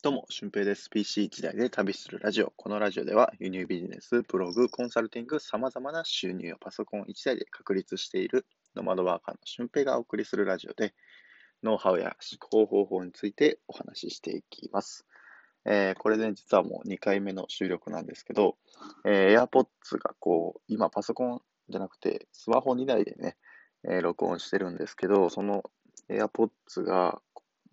どうも、俊平です。PC 時代で旅するラジオ。このラジオでは輸入ビジネス、ブログ、コンサルティング、様々な収入をパソコン1台で確立しているノマドワーカーの俊平がお送りするラジオで、ノウハウや思考方法についてお話ししていきます。えー、これで、ね、実はもう2回目の収録なんですけど、えー、AirPods がこう、今パソコンじゃなくてスマホ2台でね、えー、録音してるんですけど、その AirPods が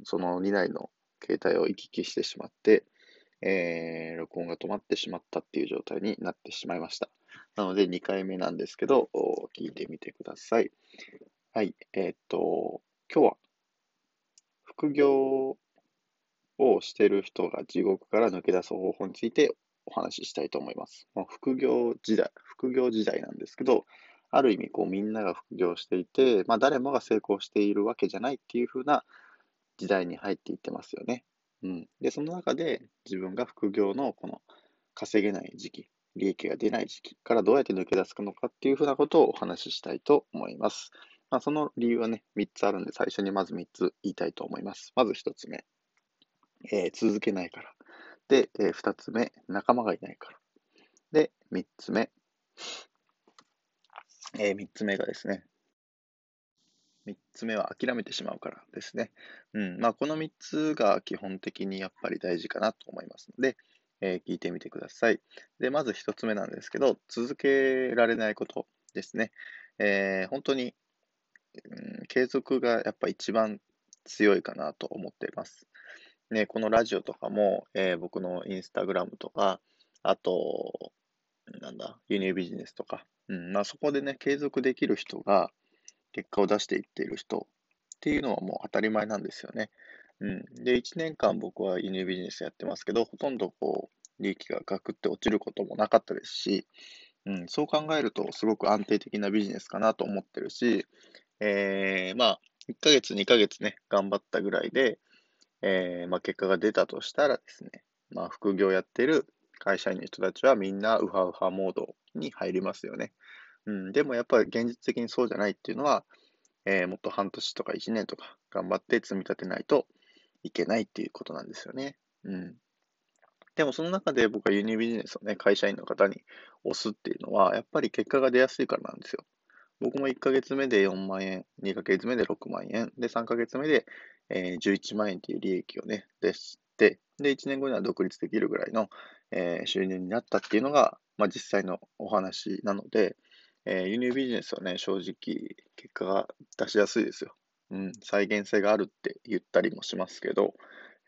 その2台の携帯を行き来してしまって、えー、録音が止まってしまったっていう状態になってしまいました。なので2回目なんですけど、聞いてみてください。はい、えー、っと、今日は副業をしてる人が地獄から抜け出す方法についてお話ししたいと思います。まあ、副業時代、副業時代なんですけど、ある意味こうみんなが副業していて、まあ、誰もが成功しているわけじゃないっていう風な時代に入っていってますよね。うん。で、その中で自分が副業のこの稼げない時期、利益が出ない時期からどうやって抜け出すのかっていうふうなことをお話ししたいと思います。まあ、その理由はね、3つあるんで、最初にまず3つ言いたいと思います。まず1つ目、えー、続けないから。で、えー、2つ目、仲間がいないから。で、3つ目、えー、3つ目がですね、3つ目は諦めてしまうからですね。うん。まあ、この3つが基本的にやっぱり大事かなと思いますので、えー、聞いてみてください。で、まず1つ目なんですけど、続けられないことですね。えー、本当に、うん、継続がやっぱ一番強いかなと思っています。ね、このラジオとかも、えー、僕のインスタグラムとか、あと、なんだ、輸入ビジネスとか、うんまあ、そこでね、継続できる人が、結果を出していっている人っていうのはもう当たり前なんですよね。うん。で、1年間僕は輸入ビジネスやってますけど、ほとんどこう、利益がガクって落ちることもなかったですし、うん、そう考えるとすごく安定的なビジネスかなと思ってるし、えー、まあ、1ヶ月、2ヶ月ね、頑張ったぐらいで、えー、まあ、結果が出たとしたらですね、まあ、副業やってる会社員の人たちはみんなウハウハモードに入りますよね。うん、でもやっぱり現実的にそうじゃないっていうのは、えー、もっと半年とか1年とか頑張って積み立てないといけないっていうことなんですよね。うん。でもその中で僕は輸入ビジネスをね、会社員の方に押すっていうのは、やっぱり結果が出やすいからなんですよ。僕も1ヶ月目で4万円、2ヶ月目で6万円、で、3ヶ月目で、えー、11万円っていう利益をね、出して、で、1年後には独立できるぐらいの、えー、収入になったっていうのが、まあ、実際のお話なので、えー、輸入ビジネスはね、正直、結果が出しやすいですよ。うん、再現性があるって言ったりもしますけど、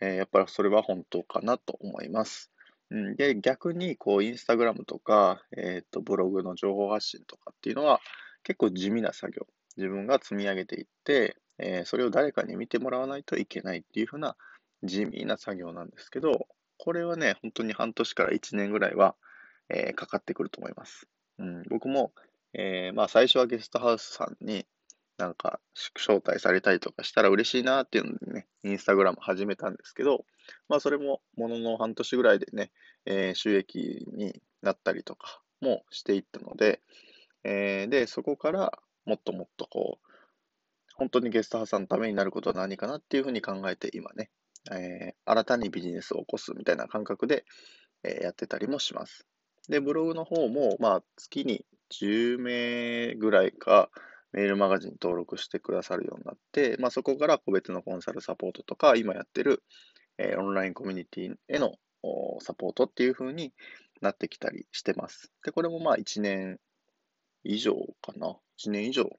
えー、やっぱりそれは本当かなと思います。うん、で、逆に、こう、インスタグラムとか、えっ、と、ブログの情報発信とかっていうのは、結構地味な作業。自分が積み上げていって、えー、それを誰かに見てもらわないといけないっていうふうな地味な作業なんですけど、これはね、本当に半年から1年ぐらいは、えー、かかってくると思います。うん、僕も、えー、まあ最初はゲストハウスさんになんか招待されたりとかしたら嬉しいなっていうのでね、インスタグラム始めたんですけど、まあそれもものの半年ぐらいでね、えー、収益になったりとかもしていったので、えー、で、そこからもっともっとこう、本当にゲストハウスさんのためになることは何かなっていうふうに考えて今ね、えー、新たにビジネスを起こすみたいな感覚で、えー、やってたりもします。で、ブログの方も、まあ、月に10名ぐらいか、メールマガジン登録してくださるようになって、まあ、そこから個別のコンサルサポートとか、今やってる、えー、オンラインコミュニティへのサポートっていう風になってきたりしてます。で、これもまあ1年以上かな。1年以上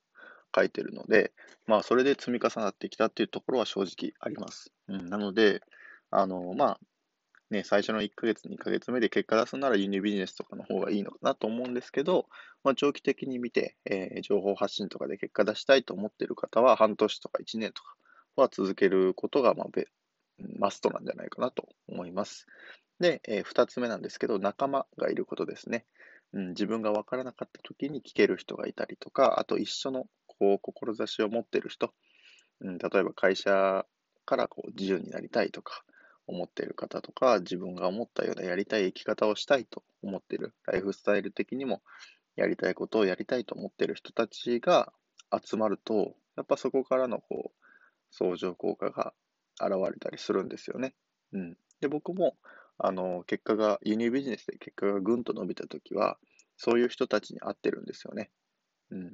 書いてるので、まあそれで積み重なってきたっていうところは正直あります。うん、なので、あの、まあ、ね、最初の1ヶ月、2ヶ月目で結果出すなら輸入ビジネスとかの方がいいのかなと思うんですけど、まあ、長期的に見て、えー、情報発信とかで結果出したいと思っている方は、半年とか1年とかは続けることが、まあ、マストなんじゃないかなと思います。で、えー、2つ目なんですけど、仲間がいることですね。うん、自分が分からなかった時に聞ける人がいたりとか、あと一緒のこう志を持っている人、うん、例えば会社からこう自由になりたいとか、思っている方とか、自分が思ったようなやりたい生き方をしたいと思っている、ライフスタイル的にもやりたいことをやりたいと思っている人たちが集まると、やっぱそこからのこう相乗効果が現れたりするんですよね。うん。で、僕も、あの、結果が、輸入ビジネスで結果がぐんと伸びたときは、そういう人たちに会ってるんですよね。うん。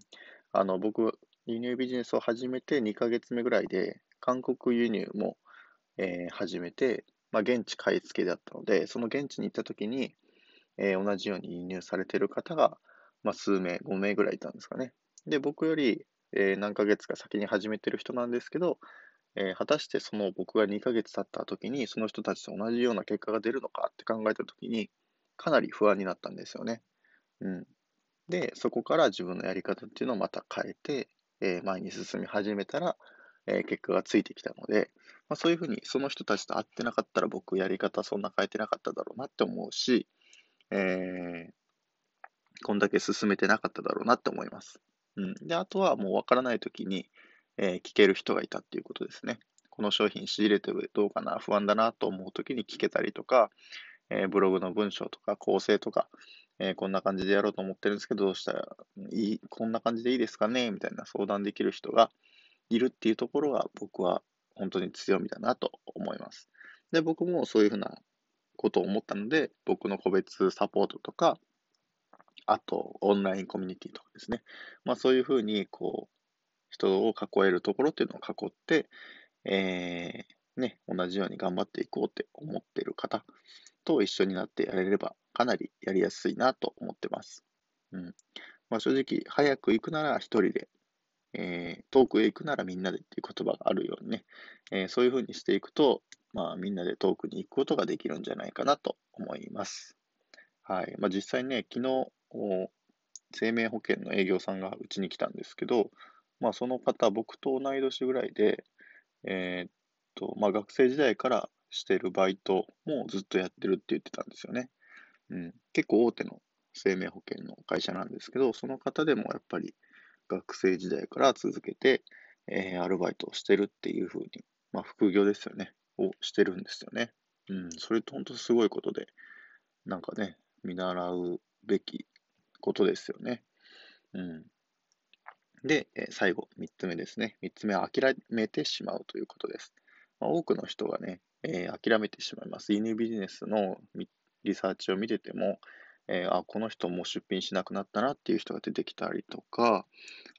あの、僕、輸入ビジネスを始めて2ヶ月目ぐらいで、韓国輸入も、えー始めて、まあ、現地買い付けだったので、その現地に行った時に、えー同じように輸入されている方が、まあ、数名、5名ぐらいいたんですかね。で、僕より、えー何ヶ月か先に始めてる人なんですけど、えー果たしてその僕が2ヶ月経った時に、その人たちと同じような結果が出るのかって考えた時に、かなり不安になったんですよね。うん。で、そこから自分のやり方っていうのをまた変えて、えー前に進み始めたら、えー結果がついてきたので、まあ、そういうふうにその人たちと会ってなかったら僕やり方そんな変えてなかっただろうなって思うし、えーこんだけ進めてなかっただろうなって思います。うん。で、あとはもうわからないときに、えー聞ける人がいたっていうことですね。この商品仕入れてどうかな、不安だなと思うときに聞けたりとか、えーブログの文章とか構成とか、えーこんな感じでやろうと思ってるんですけど、どうしたらいい、こんな感じでいいですかねみたいな相談できる人がいるっていうところが僕は本当に強みだなと思います。で、僕もそういうふうなことを思ったので、僕の個別サポートとか、あと、オンラインコミュニティとかですね。まあ、そういうふうに、こう、人を囲えるところっていうのを囲って、えー、ね、同じように頑張っていこうって思っている方と一緒になってやれれば、かなりやりやすいなと思ってます。うん。まあ、正直、早く行くなら一人で、えー、遠くへ行くならみんなでっていう言葉があるようにね、えーそういうふうにしていくと、まあ、みんなで遠くに行くことができるんじゃないかなと思います。はい。まあ、実際ね、昨日、生命保険の営業さんがうちに来たんですけど、まあ、その方、僕と同い年ぐらいで、えーっと、まあ、学生時代からしてるバイトもずっとやってるって言ってたんですよね。うん。結構大手の生命保険の会社なんですけど、その方でもやっぱり学生時代から続けて、えーアルバイトをしてるっていうふうに、まあ、副業ですよね、をしてるんですよね。うん。それって本当すごいことで、なんかね、見習うべきことですよね。うん。で、えー最後、3つ目ですね。3つ目は諦めてしまうということです。まあ、多くの人がね、えー諦めてしまいます。輸入ビジネスのリサーチを見てても、えーあ、この人もう出品しなくなったなっていう人が出てきたりとか、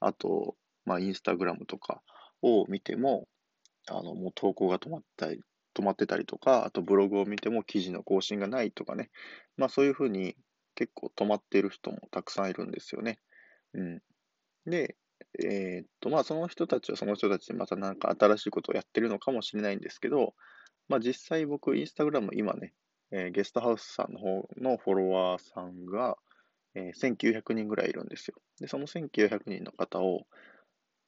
あと、まあ、インスタグラムとかを見ても、あの、もう投稿が止まったり、止まってたりとか、あとブログを見ても記事の更新がないとかね、まあそういうふうに結構止まっている人もたくさんいるんですよね。うん。で、えーっと、まあその人たちはその人たちでまたなんか新しいことをやってるのかもしれないんですけど、まあ実際僕、インスタグラム今ね、えーゲストハウスさんの方のフォロワーさんが、えー1900人ぐらいいるんですよ。で、その1900人の方を、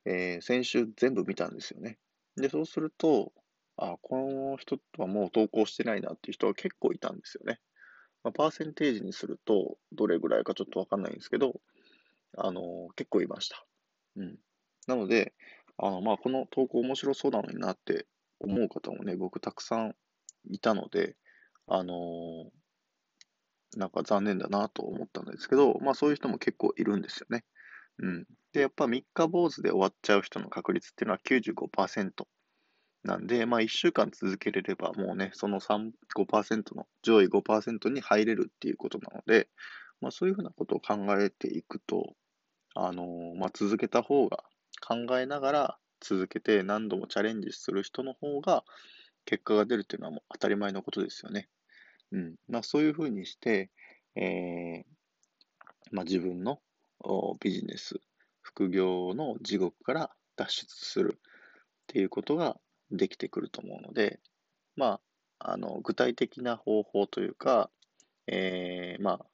えー先週全部見たんですよね。で、そうすると、あ、この人はもう投稿してないなっていう人が結構いたんですよね。まあ、パーセンテージにすると、どれぐらいかちょっとわかんないんですけど、あのー結構いました。うん。なので、あの、まあ、この投稿面白そうなのになって思う方もね、僕たくさんいたので、あのなんか残念だなと思ったんですけど、まあそういう人も結構いるんですよね。うん。で、やっぱ3日坊主で終わっちゃう人の確率っていうのは95%なんで、まあ1週間続けれればもうね、その3、5%の上位5%に入れるっていうことなので、まあそういうふうなことを考えていくと、あのーまあ続けた方が、考えながら続けて何度もチャレンジする人の方が結果が出るっていうのはもう当たり前のことですよね。うん。まあそういうふうにして、えーまあ自分のビジネス、副業の地獄から脱出するっていうことができてくると思うので、まあ、あの、具体的な方法というか、えーまあ、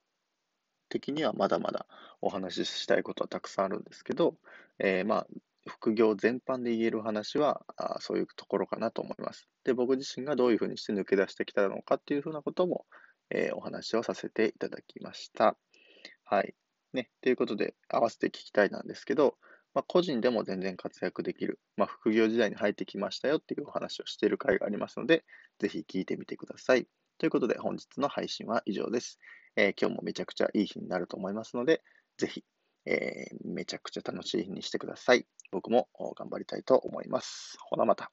的にはまだまだお話ししたいことはたくさんあるんですけど、えーまあ、副業全般で言える話は、あそういうところかなと思います。で、僕自身がどういうふうにして抜け出してきたのかっていうふうなことも、えーお話をさせていただきました。はい。ね、ということで、合わせて聞きたいなんですけど、まあ、個人でも全然活躍できる、まあ、副業時代に入ってきましたよっていうお話をしている回がありますので、ぜひ聞いてみてください。ということで、本日の配信は以上です。えー今日もめちゃくちゃいい日になると思いますので、ぜひ、えーめちゃくちゃ楽しい日にしてください。僕も頑張りたいと思います。ほなまた。